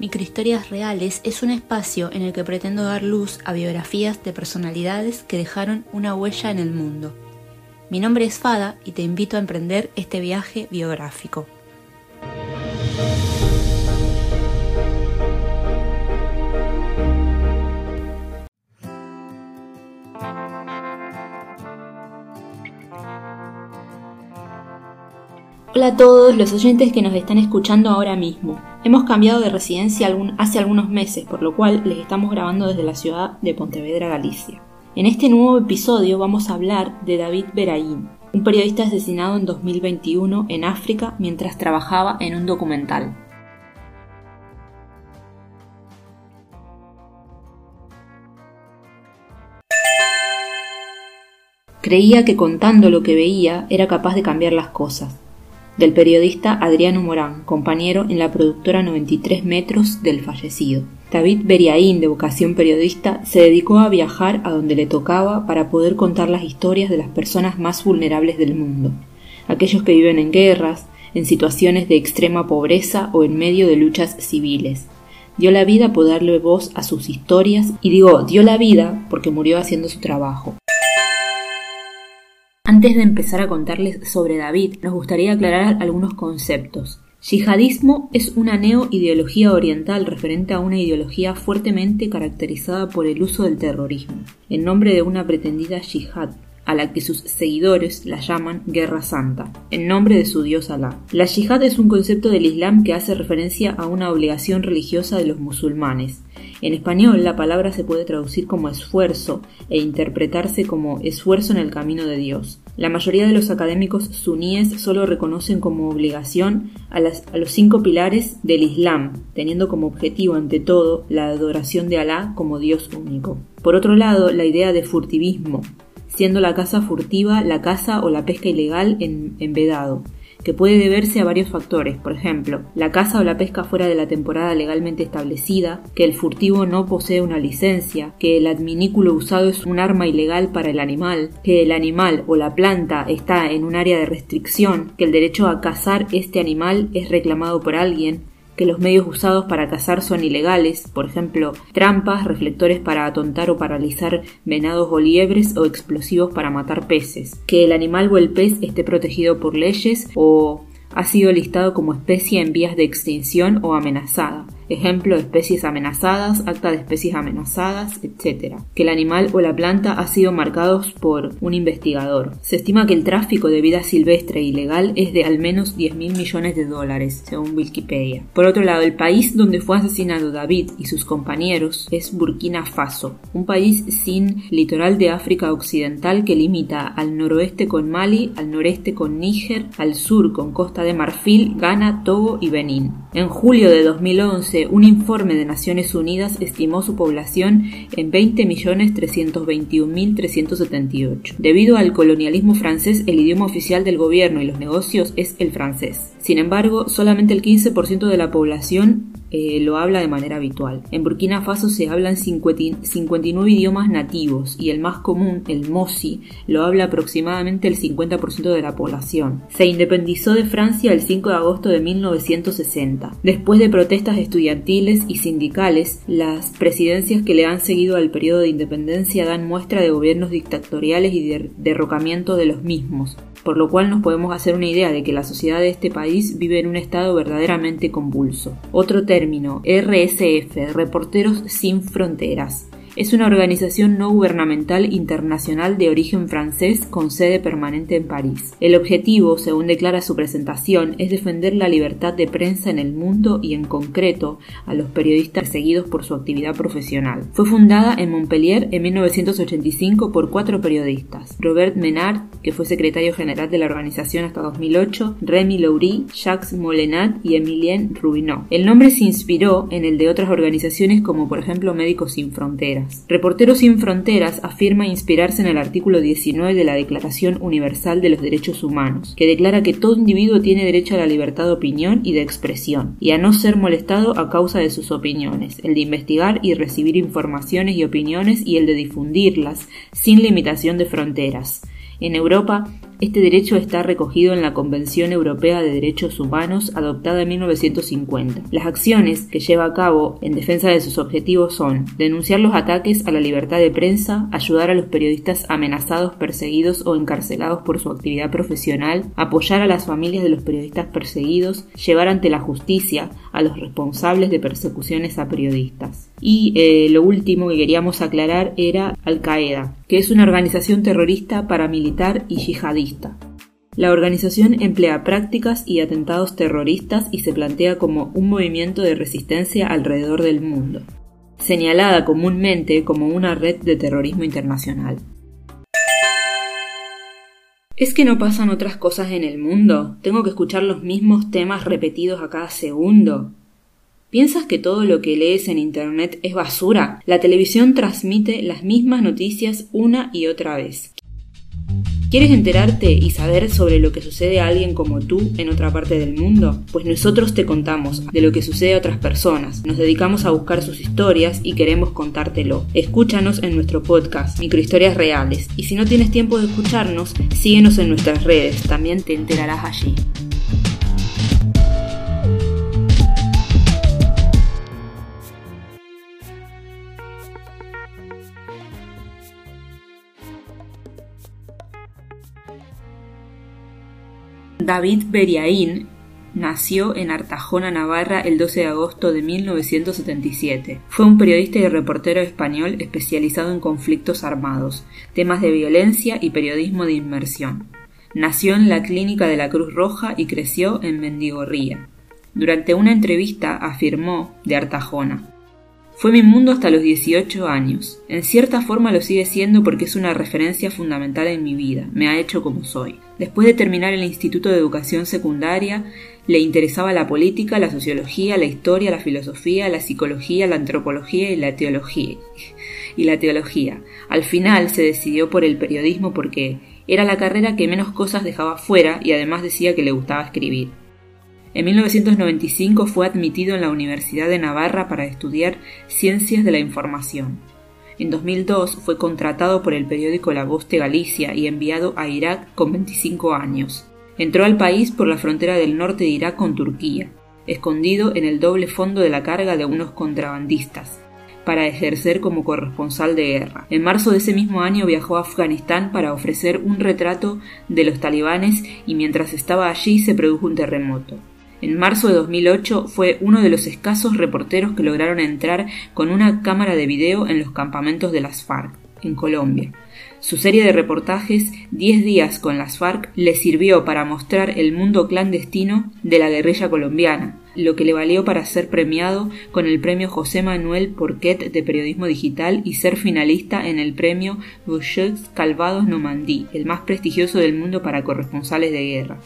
Microhistorias Reales es un espacio en el que pretendo dar luz a biografías de personalidades que dejaron una huella en el mundo. Mi nombre es Fada y te invito a emprender este viaje biográfico. Hola a todos los oyentes que nos están escuchando ahora mismo. Hemos cambiado de residencia hace algunos meses, por lo cual les estamos grabando desde la ciudad de Pontevedra, Galicia. En este nuevo episodio vamos a hablar de David Beraín, un periodista asesinado en 2021 en África mientras trabajaba en un documental. Creía que contando lo que veía era capaz de cambiar las cosas del periodista Adriano Morán, compañero en la productora 93 metros del fallecido. David Beriaín, de vocación periodista, se dedicó a viajar a donde le tocaba para poder contar las historias de las personas más vulnerables del mundo, aquellos que viven en guerras, en situaciones de extrema pobreza o en medio de luchas civiles. Dio la vida por darle voz a sus historias y digo dio la vida porque murió haciendo su trabajo. Antes de empezar a contarles sobre David, nos gustaría aclarar algunos conceptos. Yihadismo es una neo-ideología oriental referente a una ideología fuertemente caracterizada por el uso del terrorismo, en nombre de una pretendida yihad, a la que sus seguidores la llaman Guerra Santa, en nombre de su dios Alá. La yihad es un concepto del Islam que hace referencia a una obligación religiosa de los musulmanes, en español la palabra se puede traducir como esfuerzo e interpretarse como esfuerzo en el camino de Dios. La mayoría de los académicos suníes solo reconocen como obligación a, los cinco pilares del Islam, teniendo como objetivo ante todo la adoración de Alá como Dios único. Por otro lado, la idea de furtivismo, siendo la caza furtiva la caza o la pesca ilegal en, en vedado, que puede deberse a varios factores, por ejemplo, la caza o la pesca fuera de la temporada legalmente establecida, que el furtivo no posee una licencia, que el adminículo usado es un arma ilegal para el animal, que el animal o la planta está en un área de restricción, que el derecho a cazar este animal es reclamado por alguien, que los medios usados para cazar son ilegales, por ejemplo, trampas, reflectores para atontar o paralizar venados o liebres o explosivos para matar peces, que el animal o el pez esté protegido por leyes o ha sido listado como especie en vías de extinción o amenazada, ejemplo especies amenazadas, acta de especies amenazadas, etc. Que el animal o la planta ha sido marcados por un investigador. Se estima que el tráfico de vida silvestre ilegal es de al menos 10 mil millones de dólares, según Wikipedia. Por otro lado, el país donde fue asesinado David y sus compañeros es Burkina Faso, un país sin litoral de África Occidental que limita al noroeste con Mali, al noreste con Níger, al sur con Costa de Marfil, Ghana, Togo y Benín. En julio de 2011, un informe de Naciones Unidas estimó su población en 20.321.378. Debido al colonialismo francés, el idioma oficial del gobierno y los negocios es el francés. Sin embargo, solamente el 15% de la población eh, lo habla de manera habitual. En Burkina Faso se hablan 59 idiomas nativos y el más común, el Mosi, lo habla aproximadamente el 50% de la población. Se independizó de Francia el 5 de agosto de 1960. Después de protestas estudiantiles y sindicales, las presidencias que le han seguido al periodo de independencia dan muestra de gobiernos dictatoriales y de derrocamiento de los mismos, por lo cual nos podemos hacer una idea de que la sociedad de este país vive en un estado verdaderamente convulso. Otro término, RSF, Reporteros Sin Fronteras. Es una organización no gubernamental internacional de origen francés con sede permanente en París. El objetivo, según declara su presentación, es defender la libertad de prensa en el mundo y en concreto a los periodistas seguidos por su actividad profesional. Fue fundada en Montpellier en 1985 por cuatro periodistas: Robert Menard, que fue secretario general de la organización hasta 2008, Remy Laurie, Jacques Molenat y Emilien Rubineau. El nombre se inspiró en el de otras organizaciones como por ejemplo Médicos Sin Fronteras Reporteros sin Fronteras afirma inspirarse en el artículo 19 de la Declaración Universal de los Derechos Humanos, que declara que todo individuo tiene derecho a la libertad de opinión y de expresión, y a no ser molestado a causa de sus opiniones, el de investigar y recibir informaciones y opiniones y el de difundirlas, sin limitación de fronteras En Europa, este derecho está recogido en la Convención Europea de Derechos Humanos adoptada en 1950. Las acciones que lleva a cabo en defensa de sus objetivos son denunciar los ataques a la libertad de prensa, ayudar a los periodistas amenazados, perseguidos o encarcelados por su actividad profesional, apoyar a las familias de los periodistas perseguidos, llevar ante la justicia los responsables de persecuciones a periodistas. Y eh, lo último que queríamos aclarar era Al Qaeda, que es una organización terrorista paramilitar y yihadista. La organización emplea prácticas y atentados terroristas y se plantea como un movimiento de resistencia alrededor del mundo, señalada comúnmente como una red de terrorismo internacional. ¿Es que no pasan otras cosas en el mundo? ¿Tengo que escuchar los mismos temas repetidos a cada segundo? ¿Piensas que todo lo que lees en Internet es basura? La televisión transmite las mismas noticias una y otra vez. ¿Quieres enterarte y saber sobre lo que sucede a alguien como tú en otra parte del mundo? Pues nosotros te contamos de lo que sucede a otras personas. Nos dedicamos a buscar sus historias y queremos contártelo. Escúchanos en nuestro podcast, Microhistorias Reales. Y si no tienes tiempo de escucharnos, síguenos en nuestras redes. También te enterarás allí. David Beriaín nació en Artajona, Navarra, el 12 de agosto de 1977. Fue un periodista y reportero español especializado en conflictos armados, temas de violencia y periodismo de inmersión. Nació en la clínica de la Cruz Roja y creció en Mendigorría. Durante una entrevista afirmó de Artajona fue mi mundo hasta los 18 años. En cierta forma lo sigue siendo porque es una referencia fundamental en mi vida, me ha hecho como soy. Después de terminar el Instituto de Educación Secundaria, le interesaba la política, la sociología, la historia, la filosofía, la psicología, la antropología y la teología. Y la teología. Al final se decidió por el periodismo porque era la carrera que menos cosas dejaba fuera y además decía que le gustaba escribir. En 1995 fue admitido en la Universidad de Navarra para estudiar Ciencias de la Información. En 2002 fue contratado por el periódico La Voz de Galicia y enviado a Irak con 25 años. Entró al país por la frontera del norte de Irak con Turquía, escondido en el doble fondo de la carga de unos contrabandistas, para ejercer como corresponsal de guerra. En marzo de ese mismo año viajó a Afganistán para ofrecer un retrato de los talibanes y mientras estaba allí se produjo un terremoto. En marzo de 2008 fue uno de los escasos reporteros que lograron entrar con una cámara de video en los campamentos de las FARC, en Colombia. Su serie de reportajes 10 días con las FARC le sirvió para mostrar el mundo clandestino de la guerrilla colombiana, lo que le valió para ser premiado con el premio José Manuel Porquet de Periodismo Digital y ser finalista en el premio Boucheux Calvados Normandie, el más prestigioso del mundo para corresponsales de guerra.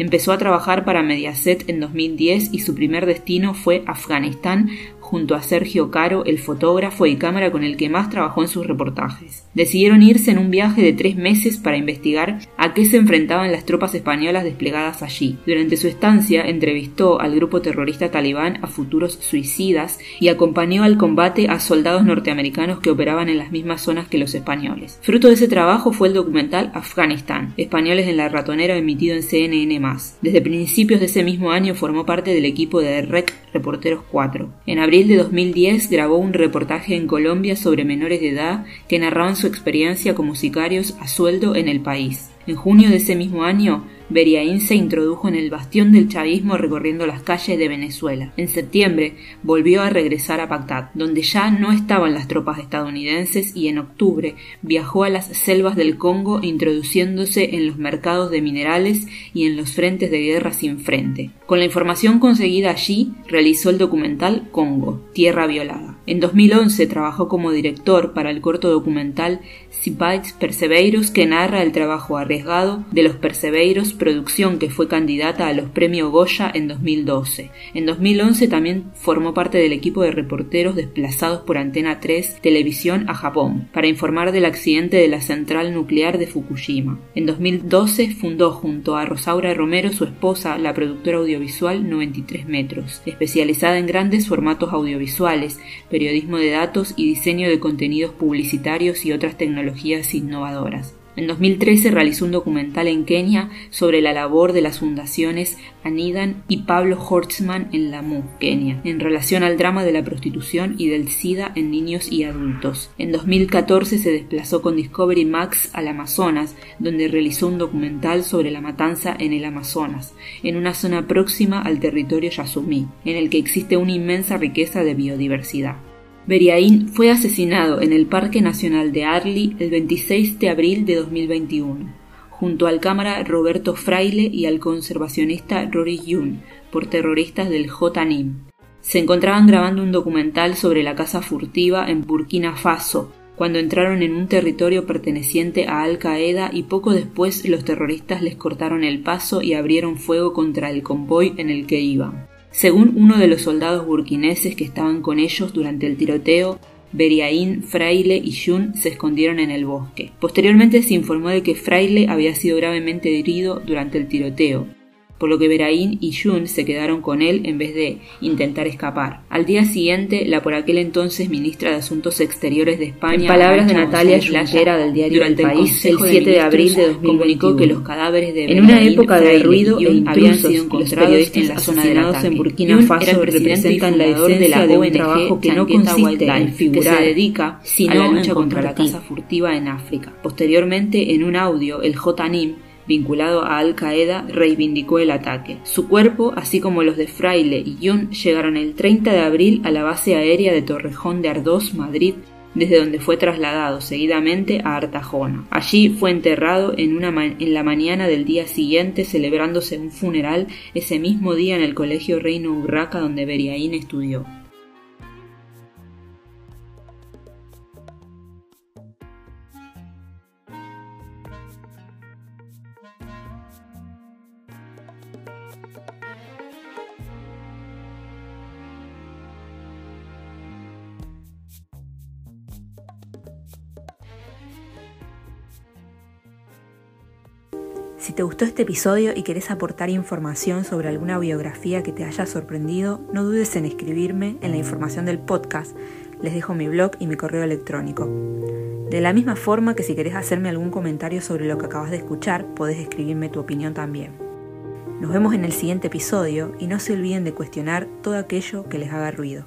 Empezó a trabajar para Mediaset en 2010 y su primer destino fue Afganistán junto a Sergio Caro, el fotógrafo y cámara con el que más trabajó en sus reportajes. Decidieron irse en un viaje de tres meses para investigar a qué se enfrentaban las tropas españolas desplegadas allí. Durante su estancia entrevistó al grupo terrorista talibán a futuros suicidas y acompañó al combate a soldados norteamericanos que operaban en las mismas zonas que los españoles. Fruto de ese trabajo fue el documental Afganistán, Españoles en la ratonera emitido en CNN+. Desde principios de ese mismo año formó parte del equipo de REC Reporteros 4. En abril de 2010 grabó un reportaje en Colombia sobre menores de edad que narraban su experiencia como sicarios a sueldo en el país. En junio de ese mismo año, Beriaín se introdujo en el bastión del chavismo recorriendo las calles de Venezuela. En septiembre volvió a regresar a Bagdad, donde ya no estaban las tropas estadounidenses y en octubre viajó a las selvas del Congo introduciéndose en los mercados de minerales y en los frentes de guerra sin frente. Con la información conseguida allí, realizó el documental Congo, Tierra Violada. En 2011 trabajó como director para el corto documental Sipites Perseveiros que narra el trabajo arriesgado de los Perseveiros producción que fue candidata a los premios Goya en 2012. En 2011 también formó parte del equipo de reporteros desplazados por Antena 3 Televisión a Japón para informar del accidente de la central nuclear de Fukushima. En 2012 fundó junto a Rosaura Romero, su esposa, la productora audiovisual 93 metros, especializada en grandes formatos audiovisuales, periodismo de datos y diseño de contenidos publicitarios y otras tecnologías innovadoras. En 2013 realizó un documental en Kenia sobre la labor de las fundaciones Anidan y Pablo Hortzman en Lamu, Kenia, en relación al drama de la prostitución y del SIDA en niños y adultos. En 2014 se desplazó con Discovery Max al Amazonas, donde realizó un documental sobre la matanza en el Amazonas, en una zona próxima al territorio Yasumí, en el que existe una inmensa riqueza de biodiversidad. Beriaín fue asesinado en el Parque Nacional de Arli el 26 de abril de 2021, junto al cámara Roberto Fraile y al conservacionista Rory Yun, por terroristas del J-NIM. Se encontraban grabando un documental sobre la caza furtiva en Burkina Faso, cuando entraron en un territorio perteneciente a Al Qaeda y poco después los terroristas les cortaron el paso y abrieron fuego contra el convoy en el que iban. Según uno de los soldados burkineses que estaban con ellos durante el tiroteo, Beriaín, Fraile y Jun se escondieron en el bosque. Posteriormente se informó de que Fraile había sido gravemente herido durante el tiroteo, por lo que Beraín y Jun se quedaron con él en vez de intentar escapar. Al día siguiente, la por aquel entonces ministra de Asuntos Exteriores de España, en palabras de Natalia Schlayera del diario durante El País, el 7 de abril de 2021, comunicó que los cadáveres de en una Beraín, época de ruido y e habían sido encontrados en la zona asesinados ataque. en Burkina Faso el representan la de esencia la de un trabajo que no consiste en figurar, que se dedica sino a la lucha contra la caza furtiva en África. Posteriormente, en un audio, el J-NIM vinculado a Al Qaeda, reivindicó el ataque. Su cuerpo, así como los de Fraile y Yun, llegaron el 30 de abril a la base aérea de Torrejón de Ardós, Madrid, desde donde fue trasladado seguidamente a Artajona. Allí fue enterrado en, en la mañana del día siguiente, celebrándose un funeral ese mismo día en el Colegio Reino Urraca donde Beriaín estudió. Si te gustó este episodio y querés aportar información sobre alguna biografía que te haya sorprendido, no dudes en escribirme en la información del podcast. Les dejo mi blog y mi correo electrónico. De la misma forma que si querés hacerme algún comentario sobre lo que acabas de escuchar, podés escribirme tu opinión también. Nos vemos en el siguiente episodio y no se olviden de cuestionar todo aquello que les haga ruido.